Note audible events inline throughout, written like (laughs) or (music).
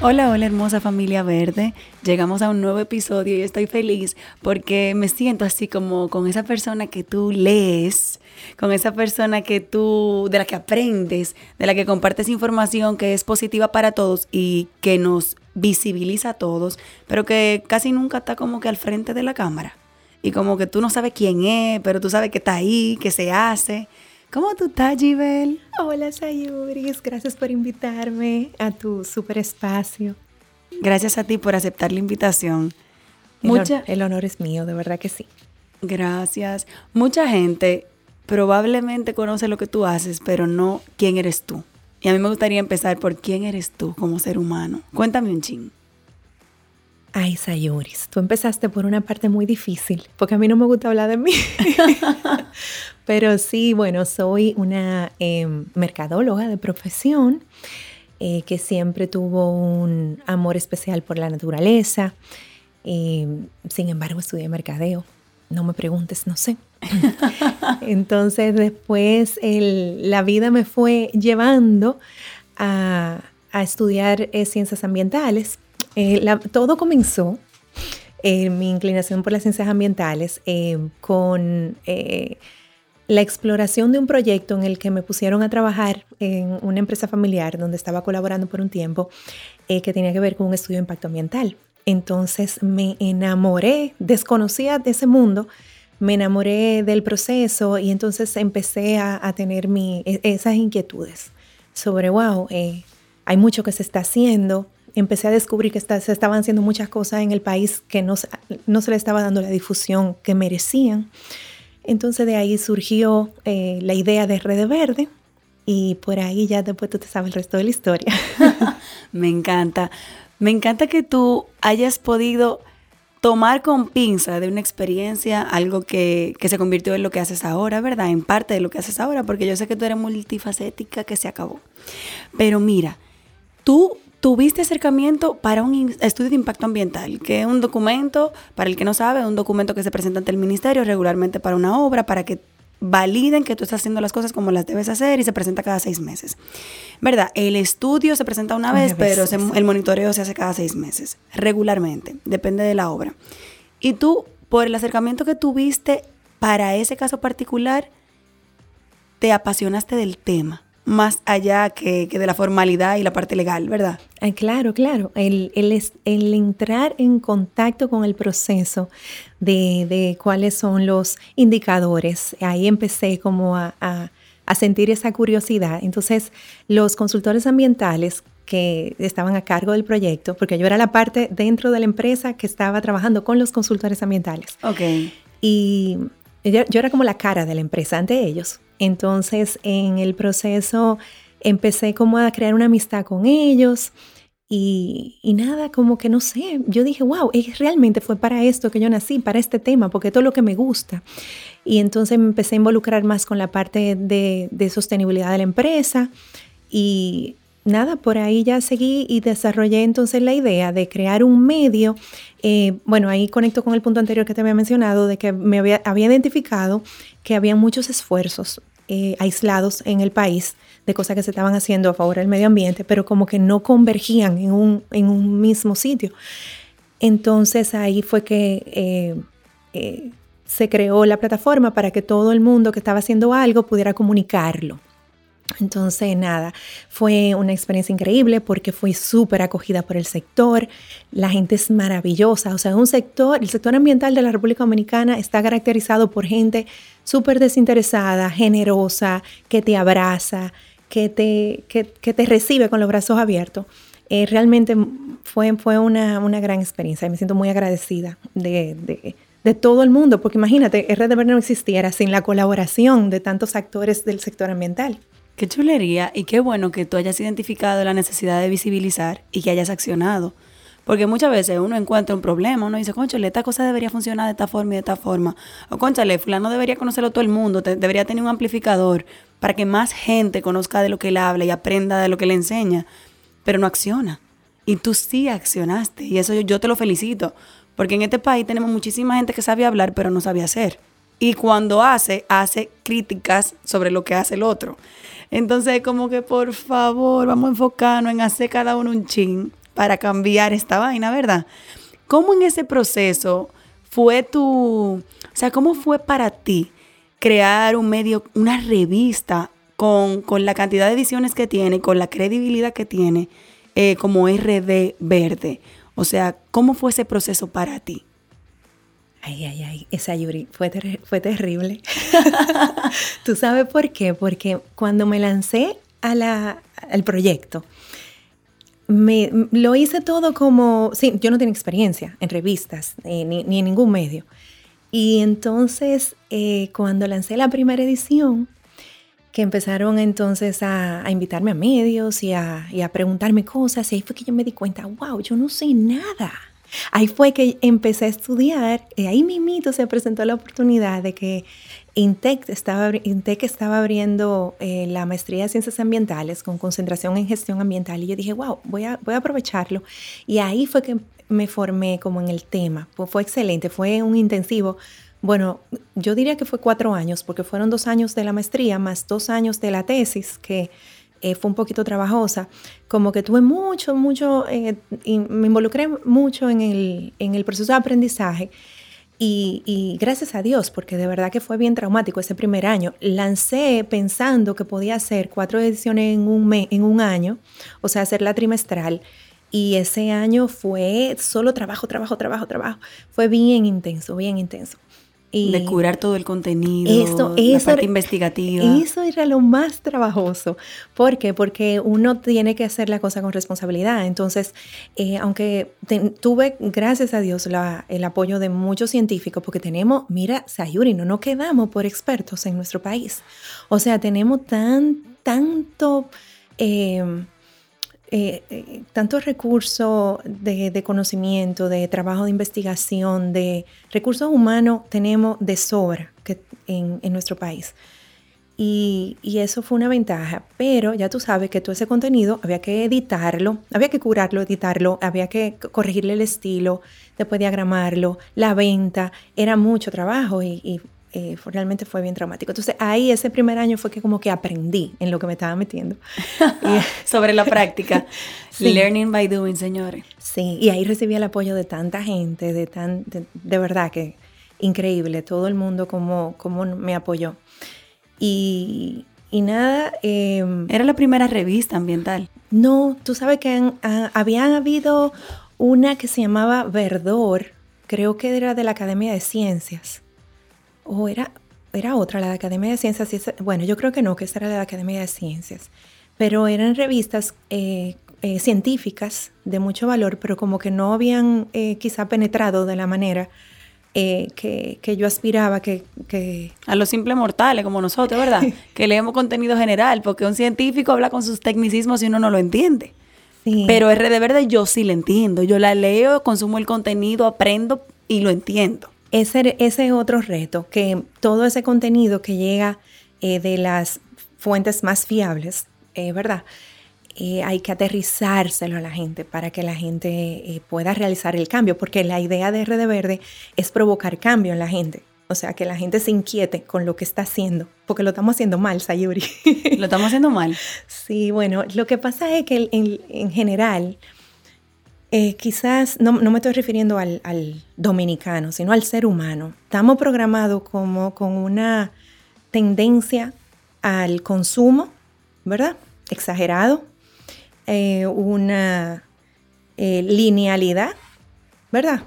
Hola, hola hermosa familia verde. Llegamos a un nuevo episodio y estoy feliz porque me siento así como con esa persona que tú lees, con esa persona que tú, de la que aprendes, de la que compartes información que es positiva para todos y que nos visibiliza a todos, pero que casi nunca está como que al frente de la cámara. Y como que tú no sabes quién es, pero tú sabes que está ahí, que se hace. ¿Cómo tú estás, Gibel? Hola, Sayuris. Gracias por invitarme a tu super espacio. Gracias a ti por aceptar la invitación. El, Mucha, el honor es mío, de verdad que sí. Gracias. Mucha gente probablemente conoce lo que tú haces, pero no quién eres tú. Y a mí me gustaría empezar por quién eres tú como ser humano. Cuéntame un ching. Ay, Sayuris, tú empezaste por una parte muy difícil, porque a mí no me gusta hablar de mí. (laughs) (laughs) Pero sí, bueno, soy una em, mercadóloga de profesión eh, que siempre tuvo un amor especial por la naturaleza. Em, sin embargo, estudié mercadeo. No me preguntes, no sé. (laughs) Entonces después la vida me fue llevando a, estudiar eh, ciencias ambientales. Eh, todo comenzó mi inclinación por las ciencias ambientales em, con la exploración de un proyecto en el que me pusieron a trabajar en una empresa familiar donde estaba colaborando por un tiempo eh, que tenía que ver con un estudio de impacto ambiental. Entonces me enamoré, desconocía de ese mundo, me enamoré del proceso y entonces empecé a, tener mi, e, esas inquietudes sobre, wow, eh, hay mucho que se está haciendo. Empecé a descubrir que se estaban haciendo muchas cosas en el país que no, no se le estaba dando la difusión que merecían. Entonces de ahí surgió eh, la idea de Red Verde y por ahí ya después tú te sabes el resto de la historia. (laughs) Me encanta. Me encanta que tú hayas podido tomar con pinza de una experiencia algo que, que, se convirtió en lo que haces ahora, ¿verdad? En parte de lo que haces ahora, porque yo sé que tú eres multifacética, que se acabó. Pero mira, tú tuviste acercamiento para un estudio de impacto ambiental, que es un documento, para el que no sabe, un documento que se presenta ante el ministerio regularmente para una obra, para que validen que tú estás haciendo las cosas como las debes hacer y se presenta cada seis meses. ¿Verdad? El estudio se presenta una vez, pero el monitoreo se hace cada seis meses, regularmente, depende de la obra. Y tú, por el acercamiento que tuviste para ese caso particular, te apasionaste del tema más allá que, de la formalidad y la parte legal, ¿verdad? claro, claro. El, el, entrar en contacto con el proceso de, cuáles son los indicadores, ahí empecé como a, a sentir esa curiosidad. Entonces, los consultores ambientales que estaban a cargo del proyecto, porque yo era la parte dentro de la empresa que estaba trabajando con los consultores ambientales. Ok. Y yo, era como la cara de la empresa ante ellos. Entonces, en el proceso empecé como a crear una amistad con ellos y, nada, como que no sé, yo dije, wow, realmente fue para esto que yo nací, para este tema, porque todo lo que me gusta. Y entonces me empecé a involucrar más con la parte de, sostenibilidad de la empresa y nada, por ahí ya seguí y desarrollé entonces la idea de crear un medio. Eh, bueno, ahí conecto con el punto anterior que te había mencionado, de que me había, identificado que había muchos esfuerzos eh, aislados en el país de cosas que se estaban haciendo a favor del medio ambiente, pero como que no convergían en un, en un mismo sitio. Entonces ahí fue que eh, se creó la plataforma para que todo el mundo que estaba haciendo algo pudiera comunicarlo. Entonces, nada, fue una experiencia increíble porque fui súper acogida por el sector. La gente es maravillosa. O sea, un sector, el sector ambiental de la República Dominicana está caracterizado por gente súper desinteresada, generosa, que te abraza, que te, que, te recibe con los brazos abiertos. Eh, realmente fue, fue una, una, gran experiencia y me siento muy agradecida de, de, de todo el mundo, porque imagínate, RDB no existiera sin la colaboración de tantos actores del sector ambiental. Qué chulería y qué bueno que tú hayas identificado la necesidad de visibilizar y que hayas accionado. Porque muchas veces uno encuentra un problema, uno dice, conchale, esta cosa debería funcionar de esta forma y de esta forma. O conchale, fulano debería conocerlo todo el mundo, debería tener un amplificador para que más gente conozca de lo que él habla y aprenda de lo que le enseña. Pero no acciona. Y tú sí accionaste. Y eso yo, yo te lo felicito. Porque en este país tenemos muchísima gente que sabe hablar, pero no sabe hacer. Y cuando hace, hace críticas sobre lo que hace el otro. Entonces, como que por favor, vamos a enfocarnos en hacer cada uno un chin para cambiar esta vaina, ¿verdad? ¿Cómo en ese proceso fue tu, o sea, cómo fue para ti crear un medio, una revista con, la cantidad de ediciones que tiene, con la credibilidad que tiene, eh, como RD Verde? O sea, ¿cómo fue ese proceso para ti? Ay, ay, ay, esa Yuri fue, fue terrible. (laughs) ¿Tú sabes por qué? Porque cuando me lancé a la, al proyecto, me, lo hice todo como, sí, yo no tenía experiencia en revistas eh, ni, en ningún medio. Y entonces, eh, cuando lancé la primera edición, que empezaron entonces a, invitarme a medios y a, y a preguntarme cosas, y ahí fue que yo me di cuenta, wow, yo no sé nada. Ahí fue que empecé a estudiar y ahí mismito se presentó la oportunidad de que INTEC estaba, INTEC estaba abriendo eh, la maestría de ciencias ambientales con concentración en gestión ambiental y yo dije, wow, voy a, voy a aprovecharlo. Y ahí fue que me formé como en el tema. fue excelente, fue un intensivo. Bueno, yo diría que fue cuatro años porque fueron dos años de la maestría más dos años de la tesis que eh, fue un poquito trabajosa, como que tuve mucho, mucho, eh, me involucré mucho en el, en el proceso de aprendizaje. Y, y, gracias a Dios, porque de verdad que fue bien traumático ese primer año. Lancé pensando que podía hacer cuatro ediciones en un, mes, en un año, o sea, hacer la trimestral. Y ese año fue solo trabajo, trabajo, trabajo, trabajo. Fue bien intenso, bien intenso de curar todo el contenido, eso, la parte investigativa. Eso era lo más trabajoso. ¿Por qué? Porque uno tiene que hacer la cosa con responsabilidad. Entonces, eh, aunque tuve, gracias a Dios, el apoyo de muchos científicos, porque tenemos, mira, Sayuri, no nos quedamos por expertos en nuestro país. O sea, tenemos tan, tanto... Eh, eh, eh, tantos recursos de, conocimiento, de trabajo de investigación, de recursos humanos tenemos de sobra en, nuestro país. Y, eso fue una ventaja, pero ya tú sabes que todo ese contenido había que editarlo, había que curarlo, editarlo, había que corregirle el estilo, después diagramarlo, la venta, era mucho trabajo y eh, realmente fue bien traumático. Entonces ahí ese primer año fue que como que aprendí en lo que me estaba metiendo. (laughs) Sobre la práctica. (laughs) Learning by doing, señores. Sí, y ahí recibí el apoyo de tanta gente, de, tan, de, verdad que increíble, todo el mundo como, como me apoyó. Y, y nada. Em, Era la primera revista ambiental. No, tú sabes que habían habido una que se llamaba Verdor, creo que era de la Academia de Ciencias o era, era otra, la de Academia de Ciencias. Bueno, yo creo que no, que esa era la de Academia de Ciencias, pero eran revistas eh, eh, científicas de mucho valor, pero como que no habían eh, quizá penetrado de la manera que, que, yo aspiraba que, que, A los simples mortales como nosotros, ¿verdad? (laughs) que leemos contenido general, porque un científico habla con sus tecnicismos y uno no lo entiende. Sí. Pero R de Verde yo sí lo entiendo. Yo la leo, consumo el contenido, aprendo y lo entiendo. Ese, ese otro reto, que todo ese contenido que llega eh, de las fuentes más fiables, eh, ¿verdad? Eh, hay que aterrizárselo a la gente para que la gente pueda realizar el cambio, porque la idea de Red Verde es provocar cambio en la gente. O sea, que la gente se inquiete con lo que está haciendo, porque lo estamos haciendo mal, Sayuri. Lo estamos haciendo mal. (laughs) Sí, bueno, lo que pasa es que en, en general eh, quizás no, me estoy refiriendo al, dominicano, sino al ser humano. Estamos programados como con una tendencia al consumo, ¿verdad? Exagerado, eh, una eh, linealidad, ¿verdad?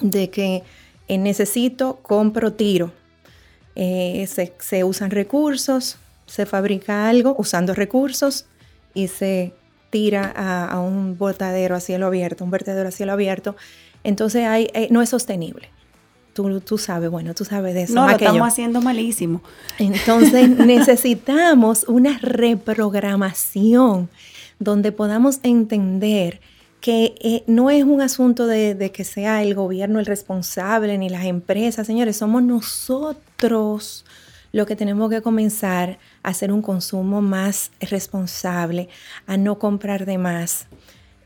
De que necesito, compro, tiro. Se, se usan recursos, se fabrica algo usando recursos y se tira a, un botadero a cielo abierto, un vertedero a cielo abierto. Entonces hay, eh, no es sostenible. Tú, tú, sabes, bueno, tú sabes de eso. No, lo estamos haciendo malísimo. Entonces (laughs) necesitamos una reprogramación donde podamos entender que eh, no es un asunto de, de, que sea el gobierno el responsable ni las empresas, señores, somos nosotros lo que tenemos que comenzar a hacer un consumo más responsable, a no comprar de más,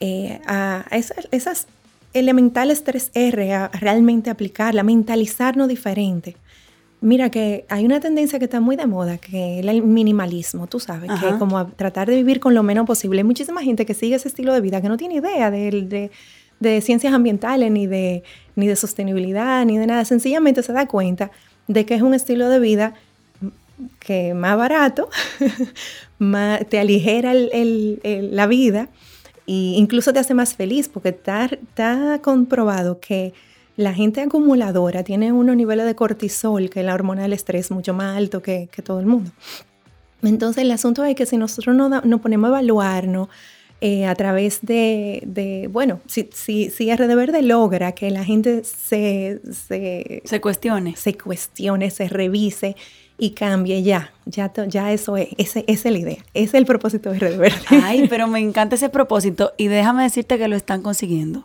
eh, a esas, elementales 3R, a realmente aplicarla, mentalizarnos diferente. Mira que hay una tendencia que está muy de moda, que es el minimalismo, tú sabes, que es como tratar de vivir con lo menos posible. Hay muchísima gente que sigue ese estilo de vida, que no tiene idea de, de, ciencias ambientales, ni de, ni de sostenibilidad, ni de nada. Sencillamente se da cuenta de que es un estilo de vida que más barato, (laughs) más, te aligera la vida e incluso te hace más feliz porque está, está comprobado que la gente acumuladora tiene unos niveles de cortisol, que es la hormona del estrés, mucho más alto que, todo el mundo. Entonces el asunto es que si nosotros nos no ponemos a evaluarnos, eh, a través de, bueno, si, si, si RD Verde logra que la gente se, se, se cuestione, se cuestione, se revise y cambie ya. Ya, ya eso es, esa es la idea, ese es el propósito de Red Verde. (laughs) Ay, pero me encanta ese propósito y déjame decirte que lo están consiguiendo.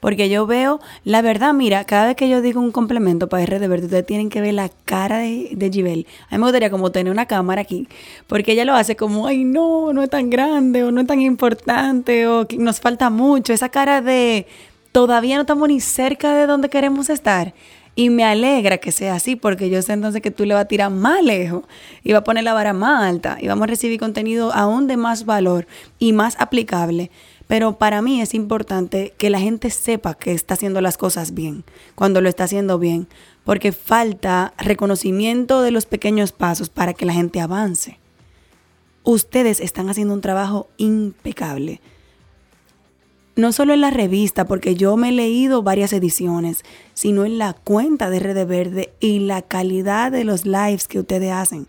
Porque yo veo, la verdad, mira, cada vez que yo digo un complemento para RD Verde, ustedes tienen que ver la cara de, de Gibel. A mí me gustaría como tener una cámara aquí, porque ella lo hace como, ay, no, no es tan grande, o no es tan importante, o nos falta mucho. Esa cara de, todavía no estamos ni cerca de donde queremos estar. Y me alegra que sea así, porque yo sé entonces que tú le vas a tirar más lejos y va a poner la vara más alta y vamos a recibir contenido aún de más valor y más aplicable. Pero para mí es importante que la gente sepa que está haciendo las cosas bien, cuando lo está haciendo bien, porque falta reconocimiento de los pequeños pasos para que la gente avance. Ustedes están haciendo un trabajo impecable no solo en la revista, porque yo me he leído varias ediciones, sino en la cuenta de Rede Verde y la calidad de los lives que ustedes hacen.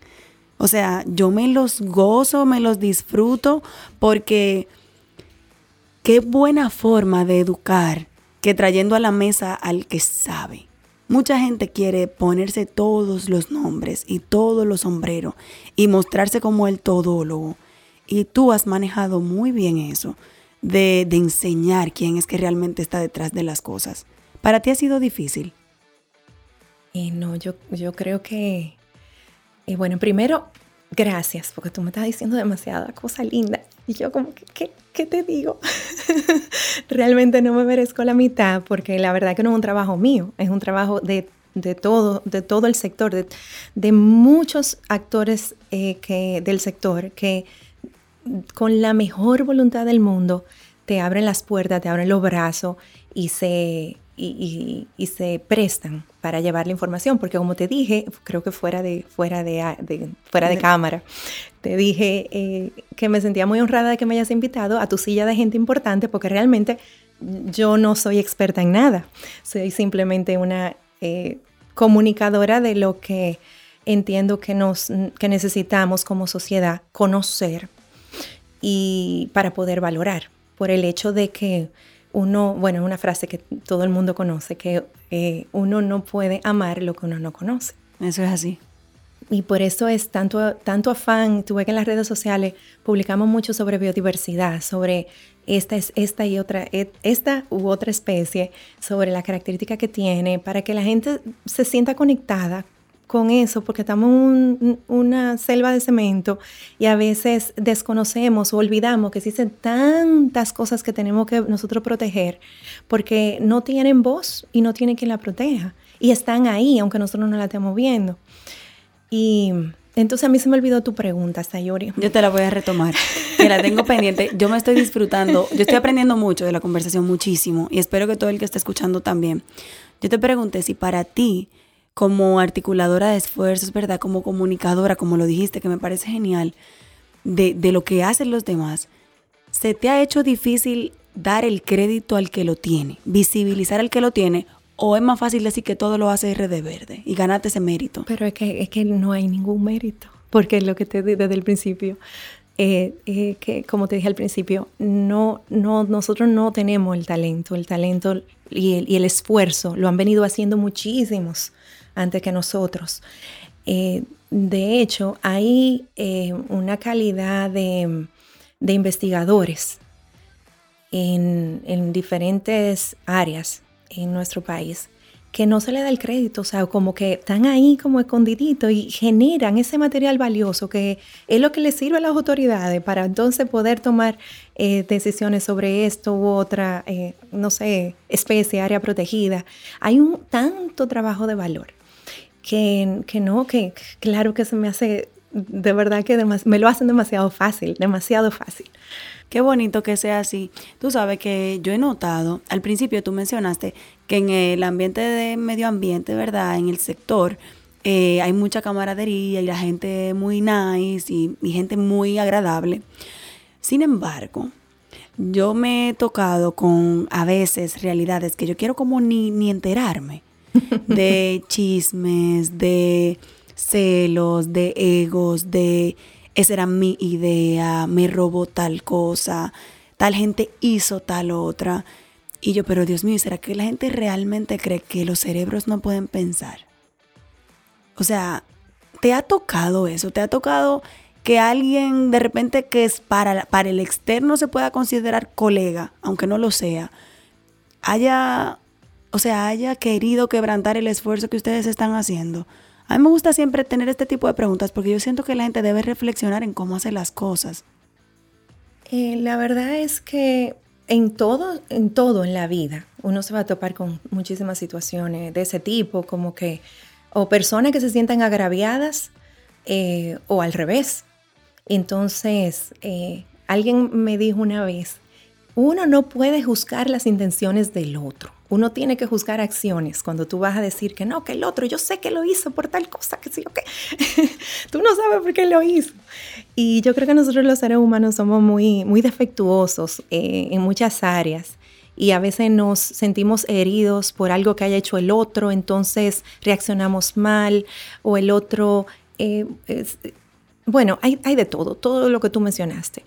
O sea, yo me los gozo, me los disfruto, porque qué buena forma de educar que trayendo a la mesa al que sabe. Mucha gente quiere ponerse todos los nombres y todos los sombreros y mostrarse como el todólogo. Y tú has manejado muy bien eso de, enseñar quién es que realmente está detrás de las cosas. ¿Para ti ha sido difícil? Y no, yo, yo creo que, y bueno, primero, gracias, porque tú me estás diciendo demasiada cosa linda. Y yo como, ¿qué, qué, te digo? (laughs) Realmente no me merezco la mitad, porque la verdad que no es un trabajo mío, es un trabajo de, todo, de todo el sector, de, muchos actores eh, que, del sector que con la mejor voluntad del mundo, te abren las puertas, te abren los brazos y se, y, se prestan para llevar la información, porque como te dije, creo que fuera de, fuera de, fuera de cámara, te dije eh, que me sentía muy honrada de que me hayas invitado a tu silla de gente importante, porque realmente yo no soy experta en nada, soy simplemente una eh, comunicadora de lo que entiendo que, nos, que necesitamos como sociedad conocer y para poder valorar, por el hecho de que uno, bueno, una frase que todo el mundo conoce, que eh, uno no puede amar lo que uno no conoce. Eso es así. Y por eso es tanto, tanto afán, tuve que en las redes sociales publicamos mucho sobre biodiversidad, sobre esta, esta y otra, e, esta u otra especie, sobre la característica que tiene, para que la gente se sienta conectada con eso porque estamos en una selva de cemento y a veces desconocemos o olvidamos que existen tantas cosas que tenemos que nosotros proteger porque no tienen voz y no tienen quien la proteja y están ahí aunque nosotros no la estemos viendo. Y entonces a mí se me olvidó tu pregunta, Sayori. Yo te la voy a retomar, la tengo pendiente. Yo me estoy disfrutando, yo estoy aprendiendo mucho de la conversación, muchísimo, y espero que todo el que esté escuchando también. Yo te pregunté si para ti como articuladora de esfuerzos, ¿verdad? Como comunicadora, como lo dijiste, que me parece genial. de, de lo que hacen los demás, ¿se te ha hecho difícil dar el crédito al que lo tiene, visibilizar al que lo tiene, o es más fácil decir que todo lo hace RD Verde y ganarte ese mérito? Pero es que, es que no hay ningún mérito, porque es lo que te dije desde el principio. Eh, eh, que como te dije al principio, no, no, nosotros no tenemos el talento, el talento y el, y el esfuerzo lo han venido haciendo muchísimos antes que nosotros. Eh, de hecho, hay una calidad de, investigadores en, en, diferentes áreas en nuestro país que no se le da el crédito, o sea, como que están ahí como escondiditos y generan ese material valioso que es lo que le sirve a las autoridades para entonces poder tomar eh, decisiones sobre esto u otra, eh, no sé, especie, área protegida. Hay un tanto trabajo de valor que, que no, que claro que se me hace, de verdad que me lo hacen demasiado fácil, demasiado fácil. Qué bonito que sea así. Tú sabes que yo he notado, al principio tú mencionaste que en el ambiente de medio ambiente, ¿verdad? En el sector, eh, hay mucha camaradería y la gente muy nice y, gente muy agradable. Sin embargo, yo me he tocado con a veces realidades que yo quiero como ni, ni enterarme (laughs) de chismes, de celos, de egos, de esa era mi idea, me robó tal cosa, tal gente hizo tal otra. Y yo, pero Dios mío, ¿será que la gente realmente cree que los cerebros no pueden pensar? O sea, ¿te ha tocado eso? ¿Te ha tocado que alguien de repente que es para, para el externo se pueda considerar colega, aunque no lo sea, haya, o sea, haya querido quebrantar el esfuerzo que ustedes están haciendo? A mí me gusta siempre tener este tipo de preguntas porque yo siento que la gente debe reflexionar en cómo hace las cosas. Eh, la verdad es que en todo, en todo en la vida, uno se va a topar con muchísimas situaciones de ese tipo, como que, o personas que se sientan agraviadas, eh, o al revés. Entonces, eh, alguien me dijo una vez, uno no puede juzgar las intenciones del otro. Uno tiene que juzgar acciones. Cuando tú vas a decir que no, que el otro, yo sé que lo hizo por tal cosa, que sí o qué. (laughs) tú no sabes por qué lo hizo. Y yo creo que nosotros los seres humanos somos muy, muy defectuosos eh, en muchas áreas y a veces nos sentimos heridos por algo que haya hecho el otro, entonces reaccionamos mal o el otro, eh, bueno, hay, hay de todo, todo lo que tú mencionaste.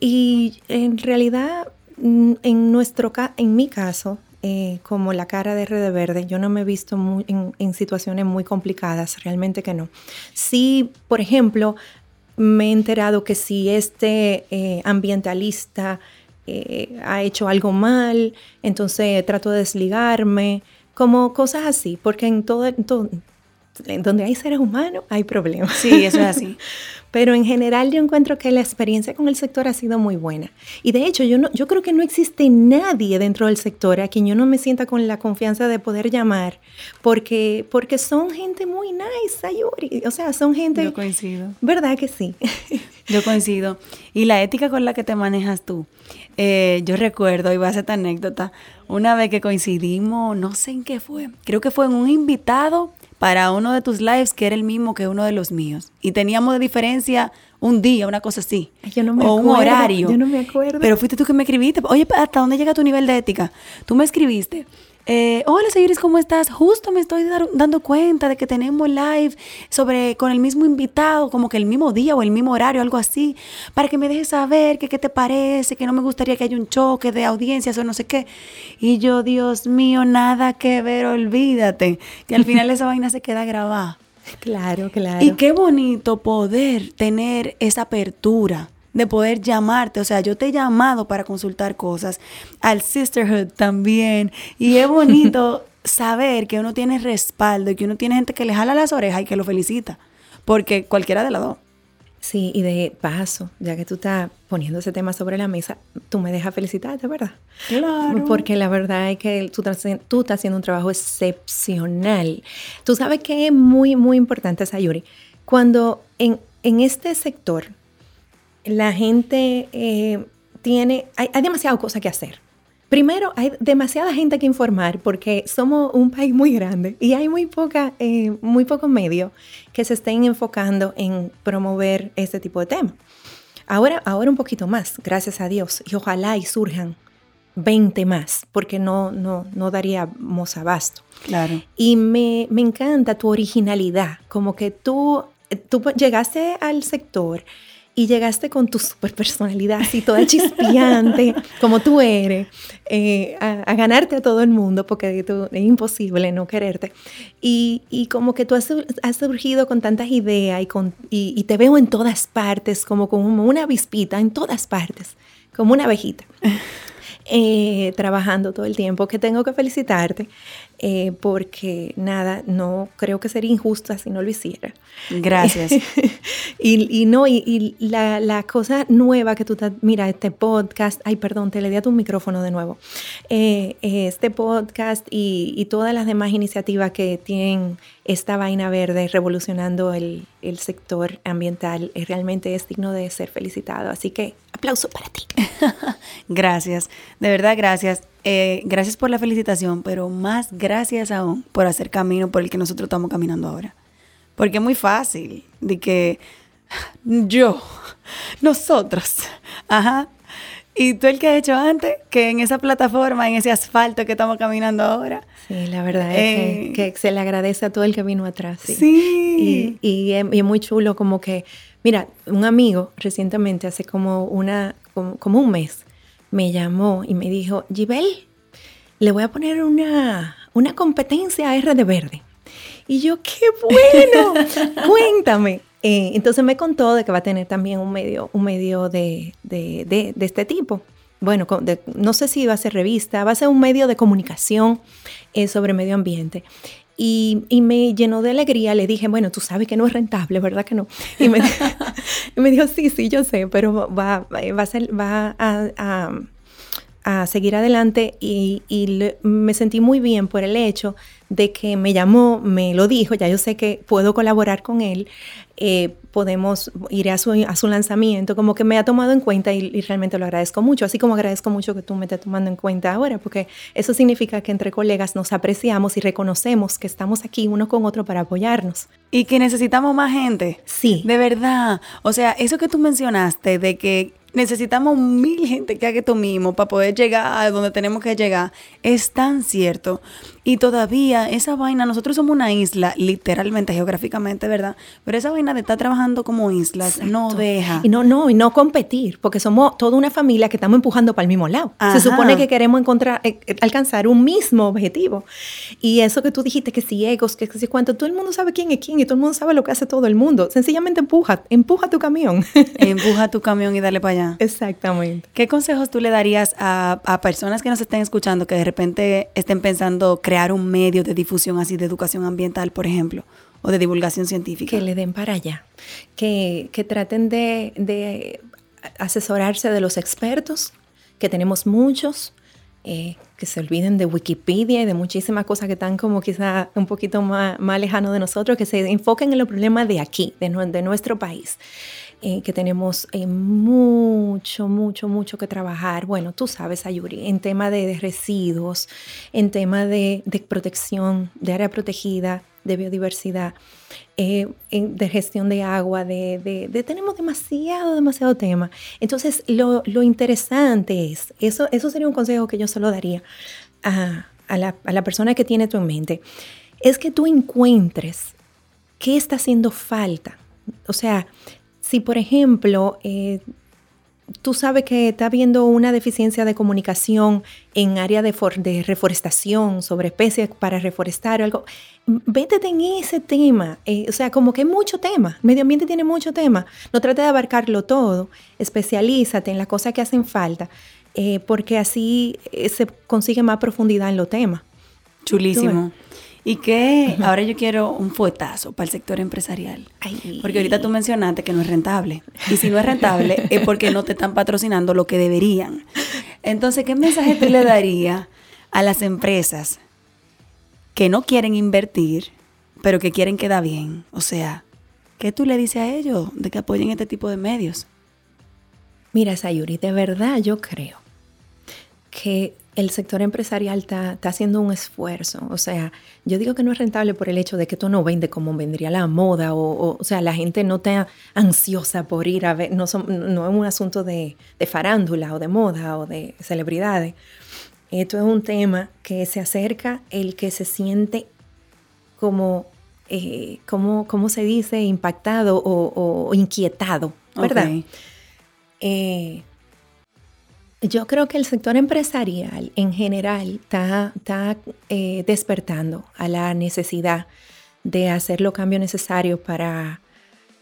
Y en realidad, en, nuestro, en mi caso, eh, como la cara de Rede Verde, yo no me he visto en, situaciones muy complicadas, realmente que no. Sí, por ejemplo, me he enterado que si este eh, ambientalista eh, ha hecho algo mal, entonces trato de desligarme, como cosas así, porque en todo, donde hay seres humanos hay problemas. Sí, eso es así. (laughs) Pero en general yo encuentro que la experiencia con el sector ha sido muy buena. Y de hecho, yo, no, yo creo que no existe nadie dentro del sector a quien yo no me sienta con la confianza de poder llamar, porque, porque son gente muy nice, Ayuri. O sea, son gente... Yo coincido. ¿Verdad que sí? (laughs) yo coincido. Y la ética con la que te manejas tú. Eh, yo recuerdo, y voy a hacer esta anécdota, una vez que coincidimos, no sé en qué fue, creo que fue en un invitado para uno de tus lives que era el mismo que uno de los míos. Y teníamos de diferencia un día, una cosa así. Yo no me o un horario. Yo no me acuerdo. Pero fuiste tú que me escribiste. Oye, ¿hasta dónde llega tu nivel de ética? Tú me escribiste. Eh, hola señores, ¿cómo estás? Justo me estoy dando cuenta de que tenemos live sobre con el mismo invitado, como que el mismo día o el mismo horario, algo así, para que me dejes saber que qué te parece, que no me gustaría que haya un choque de audiencias o no sé qué. Y yo, Dios mío, nada que ver, olvídate, que al final (laughs) esa vaina se queda grabada. Claro, claro. Y qué bonito poder tener esa apertura de poder llamarte. O sea, yo te he llamado para consultar cosas, al Sisterhood también. Y es (laughs) bonito saber que uno tiene respaldo y que uno tiene gente que le jala las orejas y que lo felicita. Porque cualquiera de las dos. Sí, y de paso, ya que tú estás poniendo ese tema sobre la mesa, tú me dejas felicitarte, ¿verdad? Claro. Porque la verdad es que tú, tú estás haciendo un trabajo excepcional. Tú sabes que es muy, muy importante, Sayuri, cuando en, en este sector la gente eh, tiene, hay, hay demasiadas cosas que hacer. Primero, hay demasiada gente que informar porque somos un país muy grande y hay muy, poca, eh, muy pocos medios que se estén enfocando en promover este tipo de temas. Ahora, ahora un poquito más, gracias a Dios, y ojalá y surjan 20 más, porque no, no, no daríamos abasto. Claro. Y me, me encanta tu originalidad, como que tú, tú llegaste al sector y llegaste con tu super personalidad así toda chispeante, (laughs) como tú eres, eh, a, ganarte a todo el mundo, porque tú, es imposible no quererte. Y, y como que tú has, has, surgido con tantas ideas y, con, y, y, te veo en todas partes, como como una avispita, en todas partes, como una abejita. (laughs) Eh, trabajando todo el tiempo, que tengo que felicitarte eh, porque nada, no creo que sería injusta si no lo hiciera. Gracias. (laughs) y, no, y, la, cosa nueva que tú estás, mira, este podcast, ay, perdón, te le di a tu micrófono de nuevo. Eh, este podcast y, todas las demás iniciativas que tienen esta vaina verde revolucionando el, el sector ambiental realmente es digno de ser felicitado. Así que aplauso para ti. (laughs) gracias, de verdad, gracias. Eh, gracias por la felicitación, pero más gracias aún por hacer camino por el que nosotros estamos caminando ahora. Porque es muy fácil de que yo, (laughs) nosotros, (laughs) ajá, y tú el que has hecho antes, que en esa plataforma, en ese asfalto que estamos caminando ahora. Sí, la verdad es que, eh, se le agradece a todo el que vino atrás. Sí. Y, es, muy chulo como que, mira, un amigo recientemente, hace como, una, como un mes, me llamó y me dijo, Gibel, le voy a poner una, una competencia a R de verde. Y yo, qué bueno, (laughs) cuéntame. Eh, entonces me contó de que va a tener también un medio, un medio de, de, de, este tipo. Bueno, no sé si va a ser revista, va a ser un medio de comunicación eh, sobre medio ambiente. Y, y, me llenó de alegría. Le dije, bueno, tú sabes que no es rentable, ¿verdad que no? Y me, (laughs) y me dijo, sí, sí, yo sé, pero va, va, a, ser, va a, a, seguir adelante y, y me sentí muy bien por el hecho de que me llamó, me lo dijo, ya yo sé que puedo colaborar con él, eh, podemos ir a su, a su lanzamiento, como que me ha tomado en cuenta y, realmente lo agradezco mucho, así como agradezco mucho que tú me estés tomando en cuenta ahora, porque eso significa que entre colegas nos apreciamos y reconocemos que estamos aquí uno con otro para apoyarnos. Y que necesitamos más gente. Sí. De verdad. O sea, eso que tú mencionaste de que necesitamos mil gente que haga esto mismo para poder llegar a donde tenemos que llegar. Es tan cierto. Y todavía esa vaina, nosotros somos una isla, literalmente, geográficamente, ¿verdad? Pero esa vaina de estar trabajando como islas no deja. Y no, no, y no competir, porque somos toda una familia que estamos empujando para el mismo lado. Se supone que queremos encontrar, eh, eh, alcanzar un mismo objetivo. Y eso que tú dijiste, que si egos, que si cuánto, todo el mundo sabe quién es quién y todo el mundo sabe lo que hace todo el mundo. Sencillamente empuja, empuja tu camión. (laughs) empuja tu camión y dale para allá. Exactamente. ¿Qué consejos tú le darías a, a personas que nos estén escuchando que de repente estén pensando crear un medio de difusión así de educación ambiental, por ejemplo, o de divulgación científica. Que le den para allá, que, que traten de, de, asesorarse de los expertos, que tenemos muchos, eh, que se olviden de Wikipedia y de muchísimas cosas que están como quizá un poquito más, más lejanos de nosotros, que se enfoquen en los problemas de aquí, de, de nuestro país. Eh, que tenemos eh, mucho, mucho, mucho que trabajar. Bueno, tú sabes, Ayuri, en tema de, residuos, en tema de, protección, de área protegida, de biodiversidad, eh, de gestión de agua, de, tenemos demasiado, demasiado tema. Entonces, lo, interesante es, eso, eso sería un consejo que yo solo daría a, la, a la persona que tiene tú en mente, es que tú encuentres qué está haciendo falta. O sea, si, por ejemplo, eh, tú sabes que está habiendo una deficiencia de comunicación en área de, reforestación, sobre especies para reforestar o algo, vétete en ese tema. Eh, o sea, como que hay mucho tema. medio ambiente tiene mucho tema. No trate de abarcarlo todo. Especialízate en las cosas que hacen falta, eh, porque así se consigue más profundidad en los temas. Chulísimo. Y que (laughs) ahora yo quiero un fuetazo para el sector empresarial. Porque ahorita tú mencionaste que no es rentable. Y si no es rentable (laughs) es porque no te están patrocinando lo que deberían. Entonces, ¿qué mensaje tú le darías a las empresas que no quieren invertir, pero que quieren quedar bien? O sea, ¿qué tú le dices a ellos de que apoyen este tipo de medios? Mira, Sayuri, de verdad yo creo que el sector empresarial está, haciendo un esfuerzo. O sea, yo digo que no es rentable por el hecho de que tú no vende como vendría la moda, o, o, sea, la gente no está ansiosa por ir a ver, no, no es un asunto de, farándula o de moda o de celebridades. Esto es un tema que se acerca el que se siente como, eh, como ¿cómo se dice? Impactado o, inquietado, ¿verdad? Eh, yo creo que el sector empresarial en general está, eh, despertando a la necesidad de hacer los cambios necesarios para,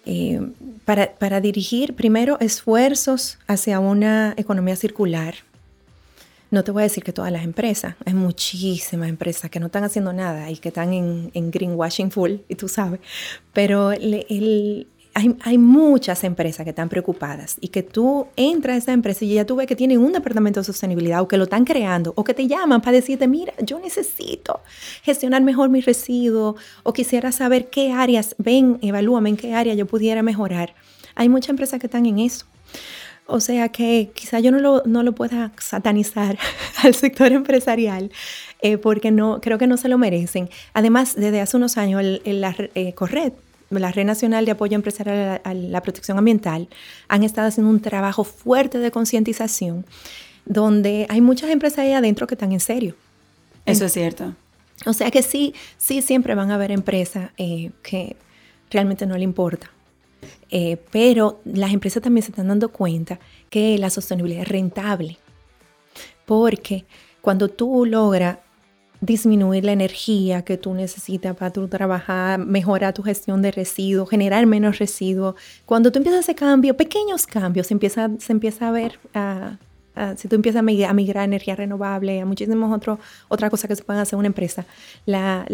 eh, para, para, dirigir primero esfuerzos hacia una economía circular. No te voy a decir que todas las empresas, hay muchísimas empresas que no están haciendo nada y que están en greenwashing full, y tú sabes, pero el, hay, muchas empresas que están preocupadas y que tú entras a esa empresa y ya tú ves que tienen un departamento de sostenibilidad o que lo están creando o que te llaman para decirte, mira, yo necesito gestionar mejor mis residuos o quisiera saber qué áreas, ven, evalúame en qué área yo pudiera mejorar. Hay muchas empresas que están en eso. O sea que quizá yo no lo, no lo pueda satanizar (laughs) al sector empresarial eh, porque no, creo que no se lo merecen. Además, desde hace unos años, el, la eh, la Red Nacional de Apoyo Empresarial a la Protección Ambiental han estado haciendo un trabajo fuerte de concientización donde hay muchas empresas ahí adentro que están en serio. Eso es cierto. O sea que sí, sí siempre van a haber empresas eh, que realmente no le importa. Eh, pero las empresas también se están dando cuenta que la sostenibilidad es rentable. Porque cuando tú logras disminuir la energía que tú necesitas para tu trabajar, mejorar tu gestión de residuos, generar menos residuos. Cuando tú empiezas ese cambio, pequeños cambios, se empieza, se empieza a ver, si tú empiezas a migrar, a energía renovable, a muchísimas otras cosas que se pueden hacer en una empresa, la,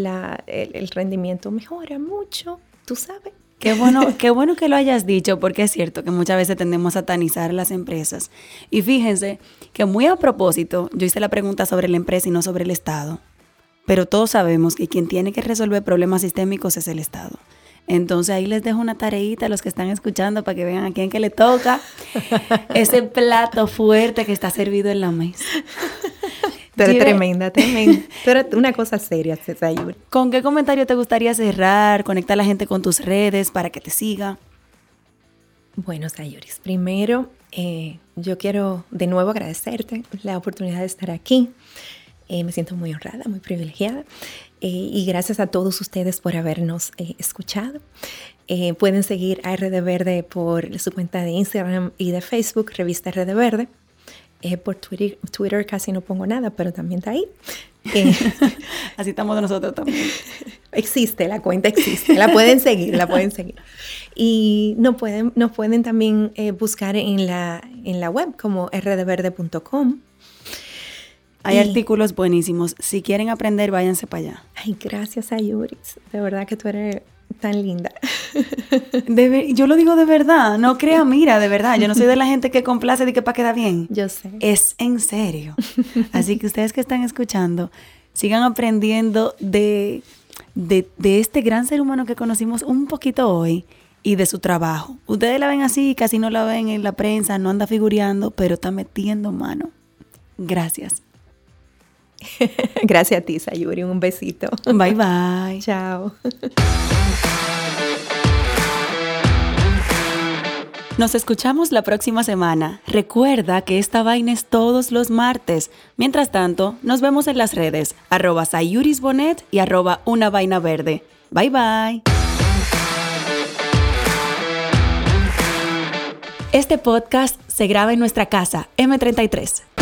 el, el rendimiento mejora mucho, tú sabes. Qué bueno, (laughs) qué bueno que lo hayas dicho, porque es cierto que muchas veces tendemos a satanizar las empresas. Y fíjense que muy a propósito, yo hice la pregunta sobre la empresa y no sobre el Estado pero todos sabemos que quien tiene que resolver problemas sistémicos es el Estado. Entonces ahí les dejo una tareita a los que están escuchando para que vean a quién que le toca (laughs) ese plato fuerte que está servido en la mesa. Pero tremenda, tremenda. (laughs) Pero una cosa seria, Sayuri. ¿Con qué comentario te gustaría cerrar? Conecta a la gente con tus redes para que te siga. Bueno, Sayuris, primero eh, yo quiero de nuevo agradecerte la oportunidad de estar aquí. Eh, me siento muy honrada, muy privilegiada. Eh, y gracias a todos ustedes por habernos eh, escuchado. pueden seguir a RD Verde por su cuenta de Instagram y de Facebook, Revista RD Verde. por Twitter, Twitter casi no pongo nada, pero también está ahí. (laughs) Así estamos nosotros también. (laughs) Existe, la cuenta existe, la pueden seguir, la pueden seguir. Y nos pueden, nos pueden también buscar en la, en la web como rdverde.com hay artículos buenísimos. Si quieren aprender, váyanse para allá. Ay, gracias, Ayuris. De verdad que tú eres tan linda. (laughs) yo lo digo de verdad. No crea, mira, de verdad. Yo no soy de la gente que complace de que para quedar bien. Yo sé. Es en serio. Así que ustedes que están escuchando, sigan aprendiendo de, de, de este gran ser humano que conocimos un poquito hoy y de su trabajo. Ustedes la ven así, casi no la ven en la prensa, no anda figureando, pero está metiendo mano. Gracias. (laughs) Gracias a ti, Sayuri. Un besito. Bye bye. (laughs) Chao. Nos escuchamos la próxima semana. Recuerda que esta vaina es todos los martes. Mientras tanto, nos vemos en las redes, arroba sayurisbonet y arroba una vaina verde. Bye bye. Este podcast se graba en nuestra casa, M33.